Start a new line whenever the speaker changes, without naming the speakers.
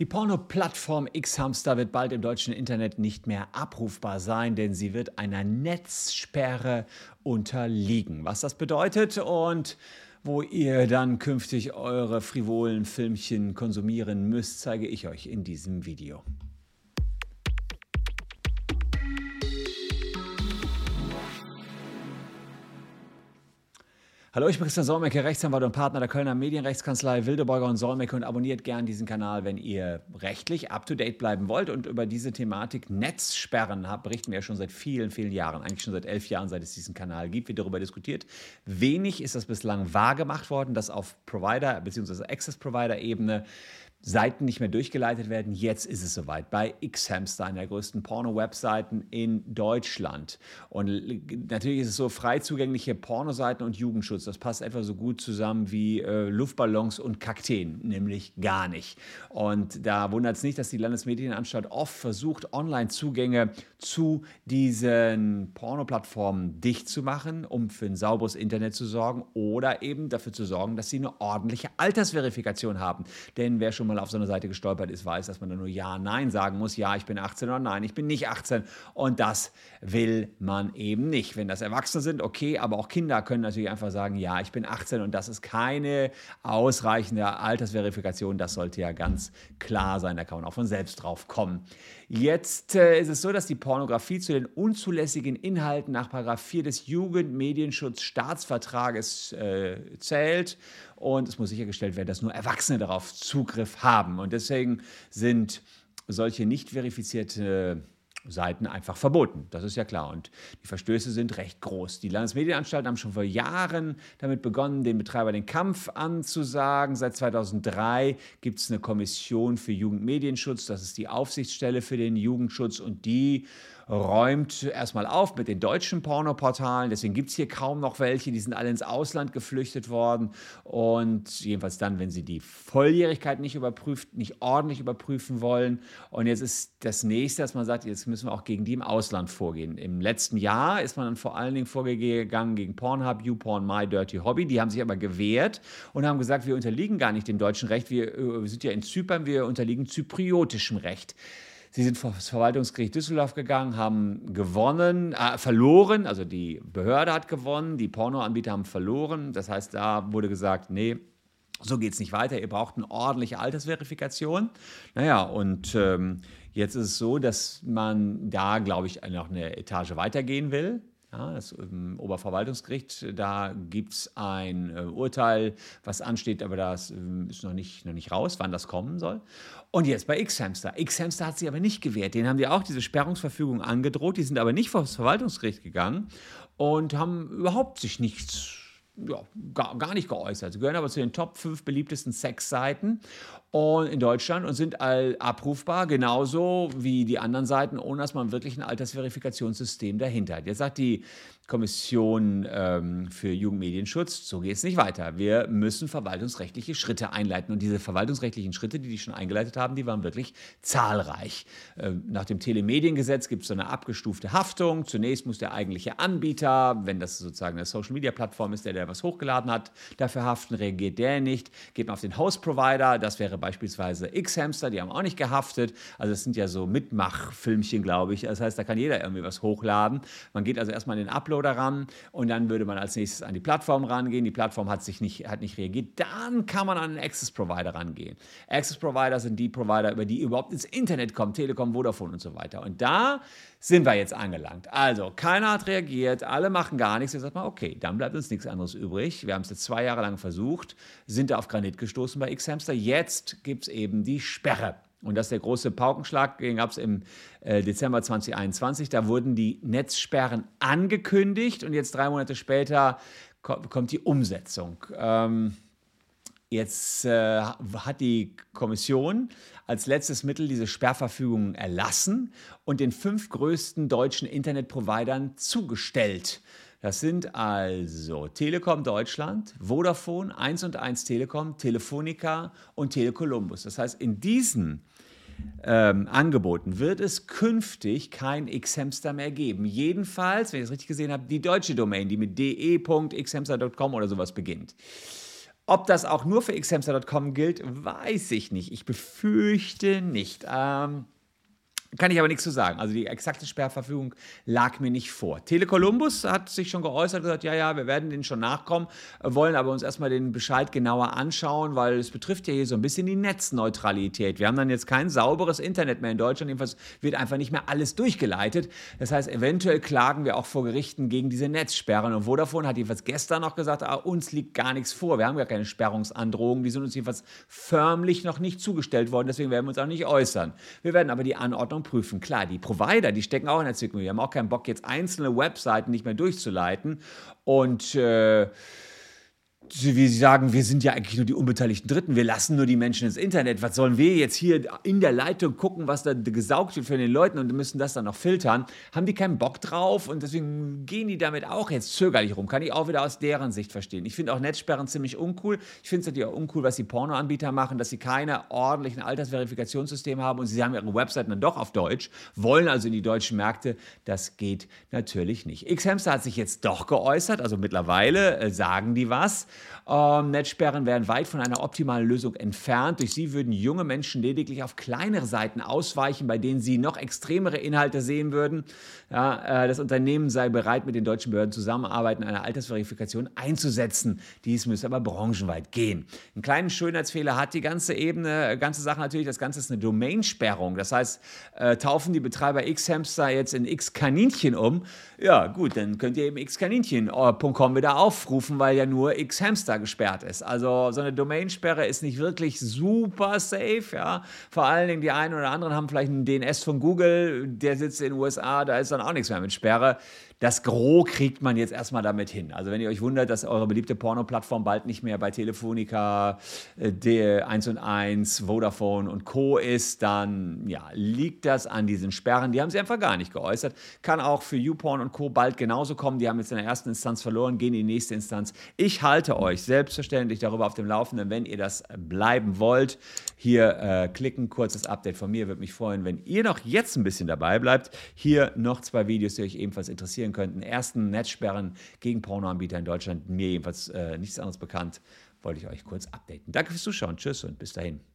Die Porno-Plattform Xhamster wird bald im deutschen Internet nicht mehr abrufbar sein, denn sie wird einer Netzsperre unterliegen. Was das bedeutet und wo ihr dann künftig eure frivolen Filmchen konsumieren müsst, zeige ich euch in diesem Video. Hallo, ich bin Christian Solmecke, Rechtsanwalt und Partner der Kölner Medienrechtskanzlei Wildeborger und Solmecke und abonniert gern diesen Kanal, wenn ihr rechtlich up-to-date bleiben wollt. Und über diese Thematik Netzsperren berichten wir ja schon seit vielen, vielen Jahren, eigentlich schon seit elf Jahren, seit es diesen Kanal gibt, wird darüber diskutiert. Wenig ist das bislang wahrgemacht worden, dass auf Provider- bzw. Access-Provider-Ebene Seiten nicht mehr durchgeleitet werden. Jetzt ist es soweit bei Xhamster, einer der größten Porno-Webseiten in Deutschland. Und natürlich ist es so, frei zugängliche Pornoseiten und Jugendschutz, das passt etwa so gut zusammen wie äh, Luftballons und Kakteen, nämlich gar nicht. Und da wundert es nicht, dass die Landesmedienanstalt oft versucht, Online-Zugänge zu diesen Porno-Plattformen dicht zu machen, um für ein sauberes Internet zu sorgen oder eben dafür zu sorgen, dass sie eine ordentliche Altersverifikation haben. Denn wer schon mal auf so eine Seite gestolpert ist, weiß, dass man da nur Ja, Nein sagen muss. Ja, ich bin 18 oder Nein, ich bin nicht 18. Und das will man eben nicht. Wenn das Erwachsene sind, okay, aber auch Kinder können natürlich einfach sagen, ja, ich bin 18 und das ist keine ausreichende Altersverifikation. Das sollte ja ganz klar sein. Da kann man auch von selbst drauf kommen. Jetzt äh, ist es so, dass die Pornografie zu den unzulässigen Inhalten nach 4 des Jugendmedienschutzstaatsvertrages äh, zählt und es muss sichergestellt werden, dass nur Erwachsene darauf Zugriff haben. Und deswegen sind solche nicht verifizierte Seiten einfach verboten. Das ist ja klar. Und die Verstöße sind recht groß. Die Landesmedienanstalten haben schon vor Jahren damit begonnen, den Betreiber den Kampf anzusagen. Seit 2003 gibt es eine Kommission für Jugendmedienschutz. Das ist die Aufsichtsstelle für den Jugendschutz und die räumt erstmal auf mit den deutschen Pornoportalen. Deswegen gibt es hier kaum noch welche. Die sind alle ins Ausland geflüchtet worden. Und jedenfalls dann, wenn sie die Volljährigkeit nicht überprüft, nicht ordentlich überprüfen wollen. Und jetzt ist das nächste, dass man sagt, jetzt müssen wir auch gegen die im Ausland vorgehen. Im letzten Jahr ist man dann vor allen Dingen vorgegangen gegen Pornhub, YouPorn, My Dirty Hobby. Die haben sich aber gewehrt und haben gesagt, wir unterliegen gar nicht dem deutschen Recht. Wir, äh, wir sind ja in Zypern, wir unterliegen zypriotischem Recht. Sie sind vor das Verwaltungsgericht Düsseldorf gegangen, haben gewonnen, äh, verloren, also die Behörde hat gewonnen, die Pornoanbieter haben verloren. Das heißt, da wurde gesagt, nee, so geht es nicht weiter, ihr braucht eine ordentliche Altersverifikation. Naja, und ähm, jetzt ist es so, dass man da, glaube ich, noch eine Etage weitergehen will. Ja, das ähm, Oberverwaltungsgericht, da gibt es ein äh, Urteil, was ansteht, aber das ähm, ist noch nicht, noch nicht raus, wann das kommen soll. Und jetzt bei X-Hamster. X-Hamster hat sich aber nicht gewehrt. Denen haben die auch diese Sperrungsverfügung angedroht. Die sind aber nicht vor das Verwaltungsgericht gegangen und haben überhaupt sich nichts ja, gar, gar nicht geäußert. Sie gehören aber zu den Top 5 beliebtesten Sexseiten in Deutschland und sind all abrufbar, genauso wie die anderen Seiten, ohne dass man wirklich ein Altersverifikationssystem dahinter hat. Jetzt sagt die Kommission ähm, für Jugendmedienschutz, so geht es nicht weiter. Wir müssen verwaltungsrechtliche Schritte einleiten. Und diese verwaltungsrechtlichen Schritte, die die schon eingeleitet haben, die waren wirklich zahlreich. Ähm, nach dem Telemediengesetz gibt es so eine abgestufte Haftung. Zunächst muss der eigentliche Anbieter, wenn das sozusagen eine Social-Media-Plattform ist, der, der was hochgeladen hat, dafür haften. Reagiert der nicht, geht man auf den Host-Provider, das wäre beispielsweise X-Hamster, die haben auch nicht gehaftet. Also es sind ja so Mitmachfilmchen, glaube ich. Das heißt, da kann jeder irgendwie was hochladen. Man geht also erstmal in den Uploader ran und dann würde man als nächstes an die Plattform rangehen. Die Plattform hat sich nicht, hat nicht reagiert. Dann kann man an einen Access-Provider rangehen. Access-Provider sind die Provider, über die überhaupt ins Internet kommen, Telekom, Vodafone und so weiter. Und da sind wir jetzt angelangt. Also, keiner hat reagiert, alle machen gar nichts. Jetzt sagt man, okay, dann bleibt uns nichts anderes übrig. Wir haben es jetzt zwei Jahre lang versucht, sind da auf Granit gestoßen bei X-Hamster. Jetzt gibt es eben die Sperre. Und das ist der große Paukenschlag, den gab es im äh, Dezember 2021. Da wurden die Netzsperren angekündigt und jetzt drei Monate später kommt die Umsetzung. Ähm, Jetzt äh, hat die Kommission als letztes Mittel diese Sperrverfügung erlassen und den fünf größten deutschen Internetprovidern zugestellt. Das sind also Telekom Deutschland, Vodafone, 1 und 1 Telekom, Telefonica und Telekolumbus. Das heißt, in diesen ähm, Angeboten wird es künftig kein Xhamster mehr geben. Jedenfalls, wenn ich es richtig gesehen habe, die deutsche Domain, die mit de.xhamster.com oder sowas beginnt. Ob das auch nur für xhamster.com gilt, weiß ich nicht. Ich befürchte nicht. Ähm, kann ich aber nichts zu sagen. Also die exakte Sperrverfügung lag mir nicht vor. Tele Columbus hat sich schon geäußert, gesagt, ja, ja, wir werden denen schon nachkommen, wollen aber uns erstmal den Bescheid genauer anschauen, weil es betrifft ja hier so ein bisschen die Netzneutralität. Wir haben dann jetzt kein sauberes Internet mehr in Deutschland, jedenfalls wird einfach nicht mehr alles durchgeleitet. Das heißt, eventuell klagen wir auch vor Gerichten gegen diese Netzsperren. Und Vodafone hat jedenfalls gestern noch gesagt, ah, uns liegt gar nichts vor. Wir haben gar keine Sperrungsandrohungen, die sind uns jedenfalls förmlich noch nicht zugestellt worden, deswegen werden wir uns auch nicht äußern. Wir werden aber die Anordnung Anforderungen prüfen. Klar, die Provider, die stecken auch in der Zwickmühle. Die haben auch keinen Bock, jetzt einzelne Webseiten nicht mehr durchzuleiten. Und äh, wie Sie sagen, wir sind ja eigentlich nur die unbeteiligten Dritten, wir lassen nur die Menschen ins Internet. Was sollen wir jetzt hier in der Leitung gucken, was da gesaugt wird von den Leuten und müssen das dann noch filtern? Haben die keinen Bock drauf und deswegen gehen die damit auch jetzt zögerlich rum. Kann ich auch wieder aus deren Sicht verstehen. Ich finde auch Netzsperren ziemlich uncool. Ich finde es natürlich auch uncool, was die Pornoanbieter machen, dass sie keine ordentlichen Altersverifikationssysteme haben und sie haben ihre Webseiten dann doch auf Deutsch, wollen also in die deutschen Märkte. Das geht natürlich nicht. Xhamster hat sich jetzt doch geäußert, also mittlerweile äh, sagen die was. Ähm, Netzsperren wären weit von einer optimalen Lösung entfernt. Durch sie würden junge Menschen lediglich auf kleinere Seiten ausweichen, bei denen sie noch extremere Inhalte sehen würden. Ja, äh, das Unternehmen sei bereit, mit den deutschen Behörden zusammenarbeiten, eine Altersverifikation einzusetzen. Dies müsse aber branchenweit gehen. Einen kleinen Schönheitsfehler hat die ganze Ebene, äh, ganze Sache natürlich. Das Ganze ist eine Domainsperrung. Das heißt, äh, taufen die Betreiber X-Hamster jetzt in X-Kaninchen um, ja gut, dann könnt ihr eben xkaninchen.com wieder aufrufen, weil ja nur X-Hamster gesperrt ist. Also so eine Domainsperre ist nicht wirklich super safe, ja. Vor allen Dingen die einen oder anderen haben vielleicht einen DNS von Google, der sitzt in den USA, da ist dann auch nichts mehr mit Sperre. Das Gros kriegt man jetzt erstmal damit hin. Also wenn ihr euch wundert, dass eure beliebte Porno-Plattform bald nicht mehr bei Telefonica, äh, 1 und 1, Vodafone und Co. ist, dann ja, liegt das an diesen Sperren. Die haben sie einfach gar nicht geäußert. Kann auch für YouPorn und Co. bald genauso kommen. Die haben jetzt in der ersten Instanz verloren, gehen in die nächste Instanz. Ich halte euch selbstverständlich darüber auf dem Laufenden, wenn ihr das bleiben wollt. Hier äh, klicken, kurzes Update von mir. Würde mich freuen, wenn ihr noch jetzt ein bisschen dabei bleibt. Hier noch zwei Videos, die euch ebenfalls interessieren könnten. Ersten Netzsperren gegen Pornoanbieter in Deutschland, mir jedenfalls äh, nichts anderes bekannt, wollte ich euch kurz updaten. Danke fürs Zuschauen, tschüss und bis dahin.